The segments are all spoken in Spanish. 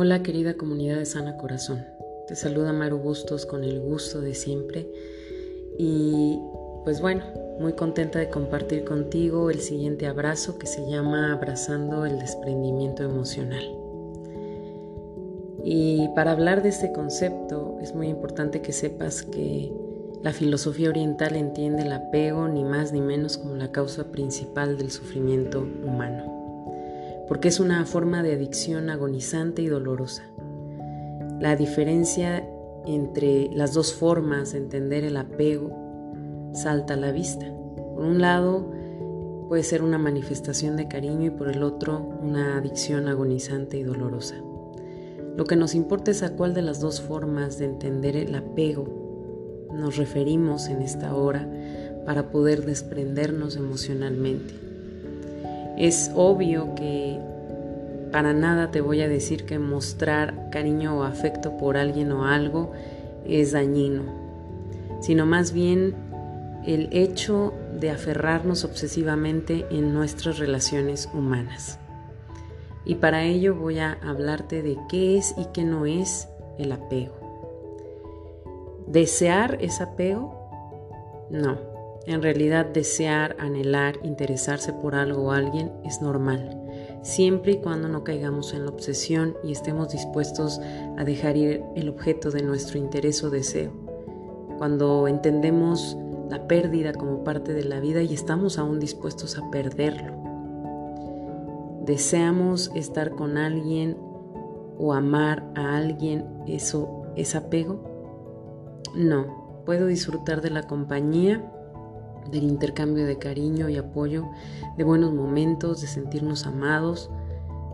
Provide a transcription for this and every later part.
Hola querida comunidad de Sana Corazón. Te saluda Maru Bustos con el gusto de siempre. Y pues bueno, muy contenta de compartir contigo el siguiente abrazo que se llama Abrazando el desprendimiento emocional. Y para hablar de este concepto es muy importante que sepas que la filosofía oriental entiende el apego ni más ni menos como la causa principal del sufrimiento humano porque es una forma de adicción agonizante y dolorosa. La diferencia entre las dos formas de entender el apego salta a la vista. Por un lado, puede ser una manifestación de cariño y por el otro, una adicción agonizante y dolorosa. Lo que nos importa es a cuál de las dos formas de entender el apego nos referimos en esta hora para poder desprendernos emocionalmente. Es obvio que para nada te voy a decir que mostrar cariño o afecto por alguien o algo es dañino, sino más bien el hecho de aferrarnos obsesivamente en nuestras relaciones humanas. Y para ello voy a hablarte de qué es y qué no es el apego. ¿Desear es apego? No. En realidad desear, anhelar, interesarse por algo o alguien es normal, siempre y cuando no caigamos en la obsesión y estemos dispuestos a dejar ir el objeto de nuestro interés o deseo. Cuando entendemos la pérdida como parte de la vida y estamos aún dispuestos a perderlo. ¿Deseamos estar con alguien o amar a alguien? ¿Eso es apego? No, puedo disfrutar de la compañía del intercambio de cariño y apoyo, de buenos momentos, de sentirnos amados,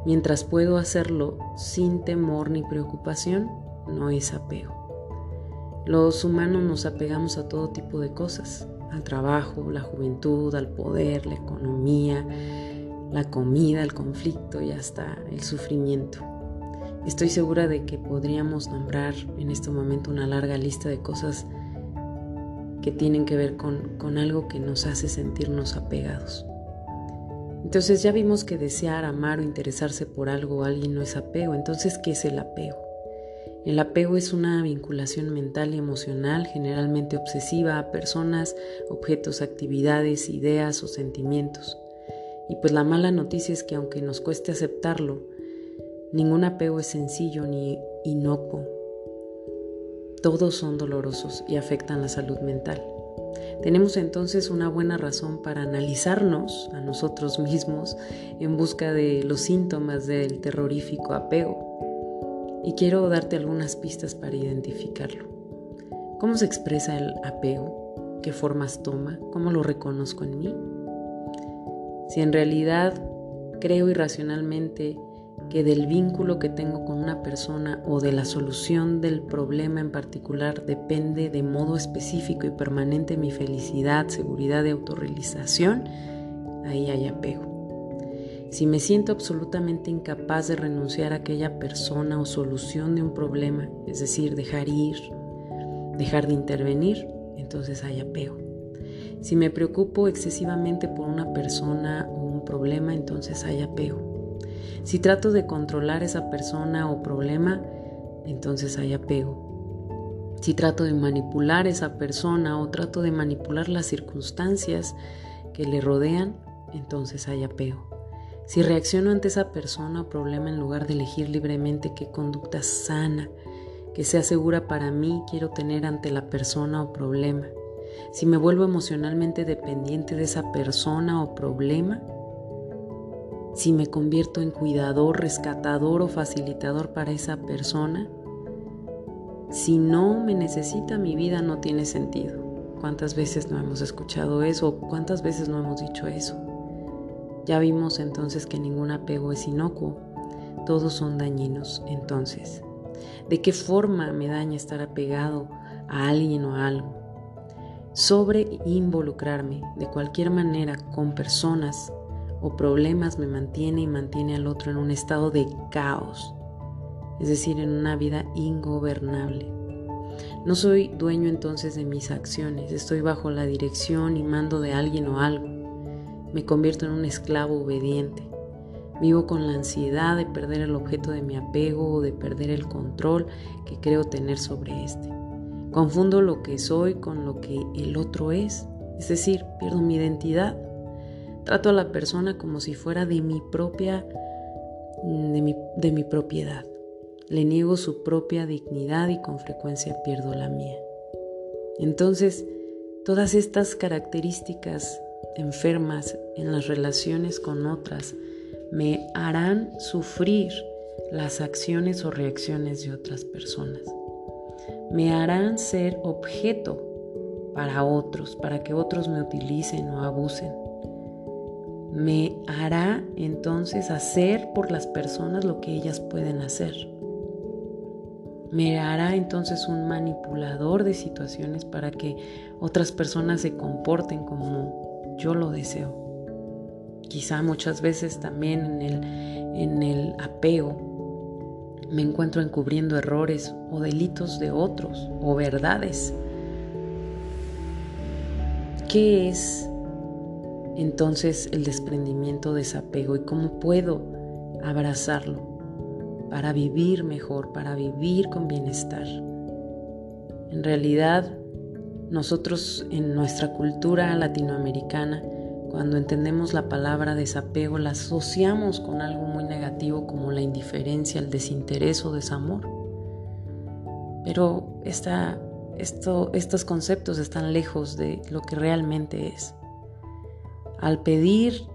mientras puedo hacerlo sin temor ni preocupación, no es apego. Los humanos nos apegamos a todo tipo de cosas, al trabajo, la juventud, al poder, la economía, la comida, el conflicto y hasta el sufrimiento. Estoy segura de que podríamos nombrar en este momento una larga lista de cosas que tienen que ver con, algo que nos hace sentirnos apegados. Entonces ya vimos que desear, amar o interesarse por algo o alguien no es apego. Entonces, ¿qué es el apego? El apego es una vinculación mental y emocional, generalmente obsesiva, a personas, objetos, actividades, ideas o sentimientos. Y pues la mala noticia es que aunque nos cueste aceptarlo, ningún apego es sencillo ni inocuo todos son dolorosos y afectan la salud mental. Tenemos entonces una buena razón para analizarnos a nosotros mismos en busca de los síntomas del terrorífico apego. Y quiero darte algunas pistas para identificarlo. ¿Cómo se expresa el apego? ¿Qué formas toma? ¿Cómo lo reconozco en mí? Si en realidad creo irracionalmente que del vínculo que tengo con una persona o de la solución del problema en particular depende de modo específico y permanente mi felicidad, seguridad y autorrealización, ahí hay apego. Si me siento absolutamente incapaz de renunciar a aquella persona o solución de un problema, es decir, dejar ir, dejar de intervenir, entonces hay apego. Si me preocupo excesivamente por una persona o un problema, entonces hay apego. Si trato de controlar esa persona o problema, entonces hay apego. Si trato de manipular esa persona o trato de manipular las circunstancias que le rodean, entonces hay apego. Si reacciono ante esa persona o problema en lugar de elegir libremente qué conducta sana, que sea segura para mí quiero tener ante la persona o problema, si me vuelvo emocionalmente dependiente de esa persona o problema, si me convierto en cuidador, rescatador o facilitador para esa persona, si no me necesita mi vida no tiene sentido. ¿Cuántas veces no hemos escuchado eso? ¿Cuántas veces no hemos dicho eso? Ya vimos entonces que ningún apego es inocuo, todos son dañinos. Entonces, ¿de qué forma me daña estar apegado a alguien o a algo? Sobre involucrarme de cualquier manera con personas o problemas me mantiene y mantiene al otro en un estado de caos, es decir, en una vida ingobernable. No soy dueño entonces de mis acciones, estoy bajo la dirección y mando de alguien o algo. Me convierto en un esclavo obediente. Vivo con la ansiedad de perder el objeto de mi apego o de perder el control que creo tener sobre este. Confundo lo que soy con lo que el otro es, es decir, pierdo mi identidad. Trato a la persona como si fuera de mi propia de mi, de mi propiedad. Le niego su propia dignidad y con frecuencia pierdo la mía. Entonces, todas estas características enfermas en las relaciones con otras me harán sufrir las acciones o reacciones de otras personas. Me harán ser objeto para otros, para que otros me utilicen o abusen. Me hará entonces hacer por las personas lo que ellas pueden hacer. Me hará entonces un manipulador de situaciones para que otras personas se comporten como yo lo deseo. Quizá muchas veces también en el, en el apego me encuentro encubriendo errores o delitos de otros o verdades. ¿Qué es entonces el desprendimiento, desapego y cómo puedo abrazarlo para vivir mejor, para vivir con bienestar? En realidad, nosotros en nuestra cultura latinoamericana cuando entendemos la palabra desapego, la asociamos con algo muy negativo como la indiferencia, el desinterés o desamor. Pero esta, esto, estos conceptos están lejos de lo que realmente es. Al pedir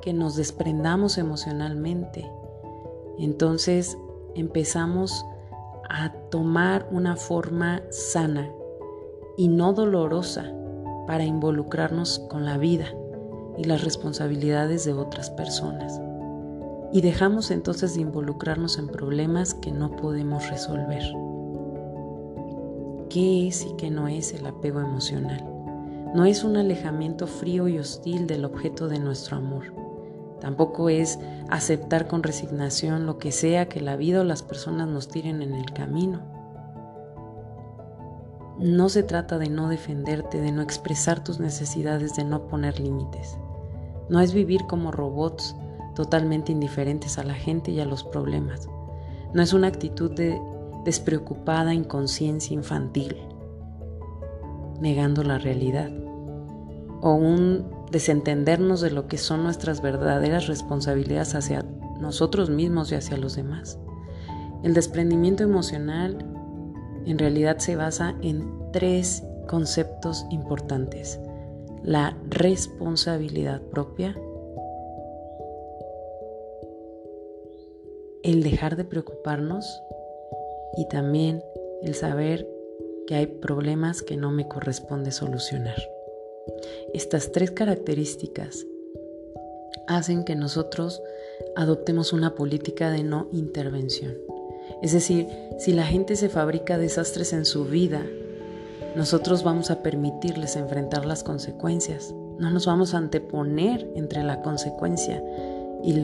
que nos desprendamos emocionalmente, entonces empezamos a tomar una forma sana y no dolorosa para involucrarnos con la vida y las responsabilidades de otras personas. Y dejamos entonces de involucrarnos en problemas que no podemos resolver. ¿Qué es y qué no es el apego emocional? No es un alejamiento frío y hostil del objeto de nuestro amor. Tampoco es aceptar con resignación lo que sea que la vida o las personas nos tiren en el camino. No se trata de no defenderte, de no expresar tus necesidades, de no poner límites. No es vivir como robots totalmente indiferentes a la gente y a los problemas. No es una actitud de despreocupada inconsciencia infantil, negando la realidad. O un desentendernos de lo que son nuestras verdaderas responsabilidades hacia nosotros mismos y hacia los demás. El desprendimiento emocional en realidad se basa en tres conceptos importantes. La responsabilidad propia, el dejar de preocuparnos y también el saber que hay problemas que no me corresponde solucionar. Estas tres características hacen que nosotros adoptemos una política de no intervención. Es decir, si la gente se fabrica desastres en su vida, nosotros vamos a permitirles enfrentar las consecuencias. No nos vamos a anteponer entre la consecuencia y,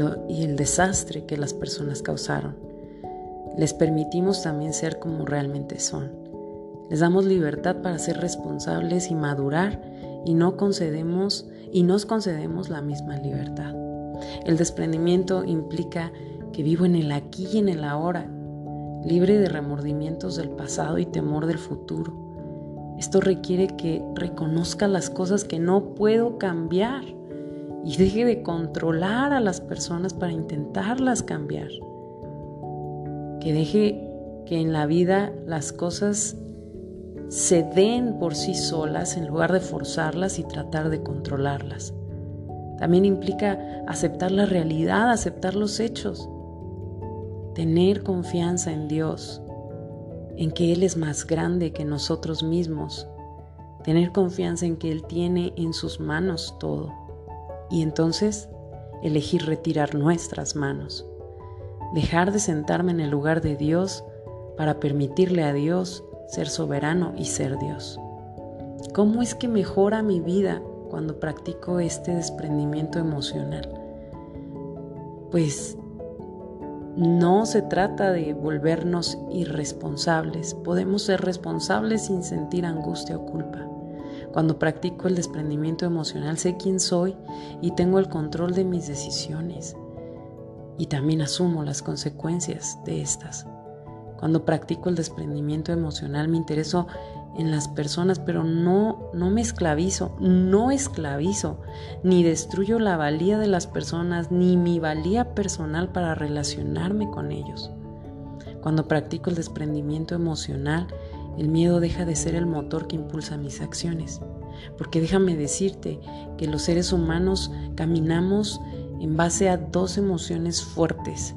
el desastre que las personas causaron. Les permitimos también ser como realmente son. Les damos libertad para ser responsables y madurar y no concedemos y nos concedemos la misma libertad. El desprendimiento implica que vivo en el aquí y en el ahora libre de remordimientos del pasado y temor del futuro. Esto requiere que reconozca las cosas que no puedo cambiar y deje de controlar a las personas para intentarlas cambiar. Que deje que en la vida las cosas se den por sí solas en lugar de forzarlas y tratar de controlarlas. También implica aceptar la realidad, aceptar los hechos. Tener confianza en Dios, en que Él es más grande que nosotros mismos, tener confianza en que Él tiene en sus manos todo. Y entonces elegir retirar nuestras manos, dejar de sentarme en el lugar de Dios para permitirle a Dios ser soberano y ser Dios. ¿Cómo es que mejora mi vida cuando practico este desprendimiento emocional? Pues no se trata de volvernos irresponsables. Podemos ser responsables sin sentir angustia o culpa. Cuando practico el desprendimiento emocional sé quién soy y tengo el control de mis decisiones. y también asumo las consecuencias de estas. Cuando practico el desprendimiento emocional me intereso en las personas, pero no, no me esclavizo, no esclavizo, ni destruyo la valía de las personas, ni mi valía personal para relacionarme con ellos. Cuando practico el desprendimiento emocional, el miedo deja de ser el motor que impulsa mis acciones. Porque déjame decirte que los seres humanos caminamos en base a dos emociones fuertes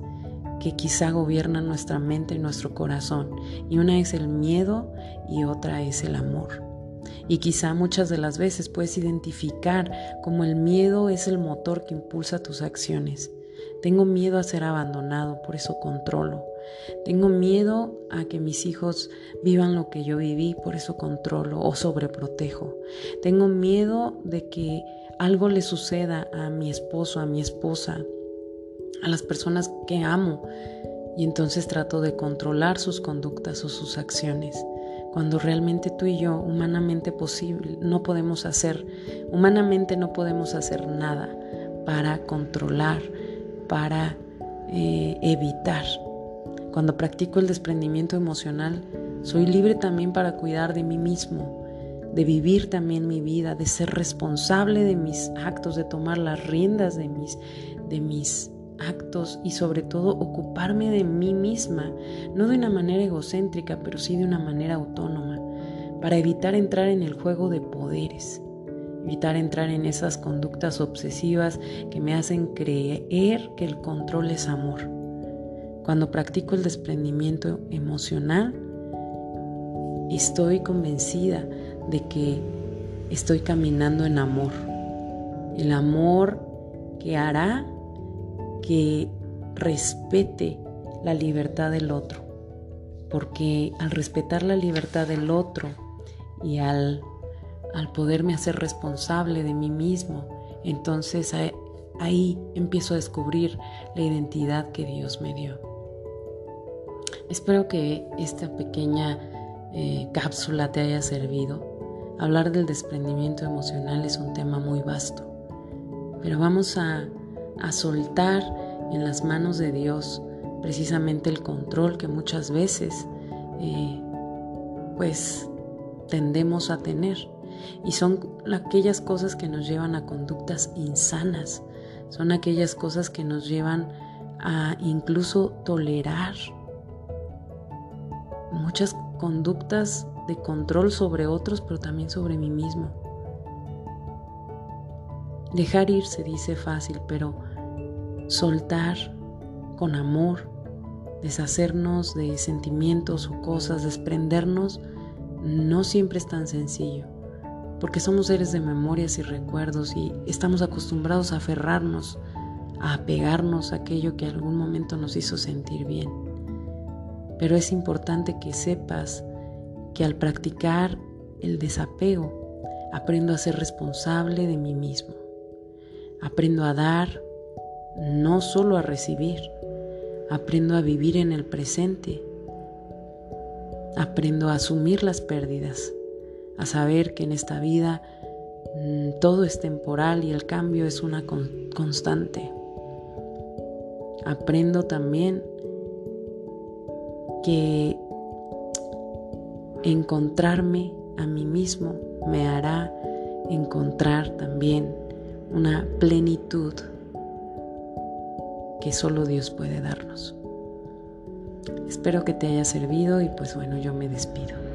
que quizá gobiernan nuestra mente y nuestro corazón. Y una es el miedo y otra es el amor. Y quizá muchas de las veces puedes identificar como el miedo es el motor que impulsa tus acciones. Tengo miedo a ser abandonado, por eso controlo. Tengo miedo a que mis hijos vivan lo que yo viví, por eso controlo o sobreprotejo. Tengo miedo de que algo le suceda a mi esposo, a mi esposa, a las personas que amo y entonces trato de controlar sus conductas o sus acciones. Cuando realmente tú y yo, humanamente posible, no podemos hacer, humanamente no podemos hacer nada para controlar, para eh, evitar. Cuando practico el desprendimiento emocional, soy libre también para cuidar de mí mismo, de vivir también mi vida, de ser responsable de mis actos, de tomar las riendas de mis, de mis actos y sobre todo ocuparme de mí misma, no de una manera egocéntrica, pero sí de una manera autónoma, para evitar entrar en el juego de poderes, evitar entrar en esas conductas obsesivas que me hacen creer que el control es amor. Cuando practico el desprendimiento emocional, estoy convencida de que estoy caminando en amor. El amor que hará que respete la libertad del otro, porque al respetar la libertad del otro y al, al poderme hacer responsable de mí mismo, entonces ahí empiezo a descubrir la identidad que Dios me dio. Espero que esta pequeña eh, cápsula te haya servido. Hablar del desprendimiento emocional es un tema muy vasto, pero vamos a a soltar en las manos de Dios precisamente el control que muchas veces eh, pues tendemos a tener. Y son aquellas cosas que nos llevan a conductas insanas, son aquellas cosas que nos llevan a incluso tolerar muchas conductas de control sobre otros, pero también sobre mí mismo. Dejar ir se dice fácil, pero soltar con amor, deshacernos de sentimientos o cosas, desprendernos, no siempre es tan sencillo, porque somos seres de memorias y recuerdos y estamos acostumbrados a aferrarnos, a apegarnos a aquello que algún momento nos hizo sentir bien. Pero es importante que sepas que al practicar el desapego, aprendo a ser responsable de mí mismo. Aprendo a dar no solo a recibir. Aprendo a vivir en el presente. Aprendo a asumir las pérdidas, a saber que en esta vida mm, todo es temporal y el cambio es una constante. Aprendo también que encontrarme a mí mismo me hará encontrar también una plenitud que solo Dios puede darnos. Espero que te haya servido y pues bueno, yo me despido.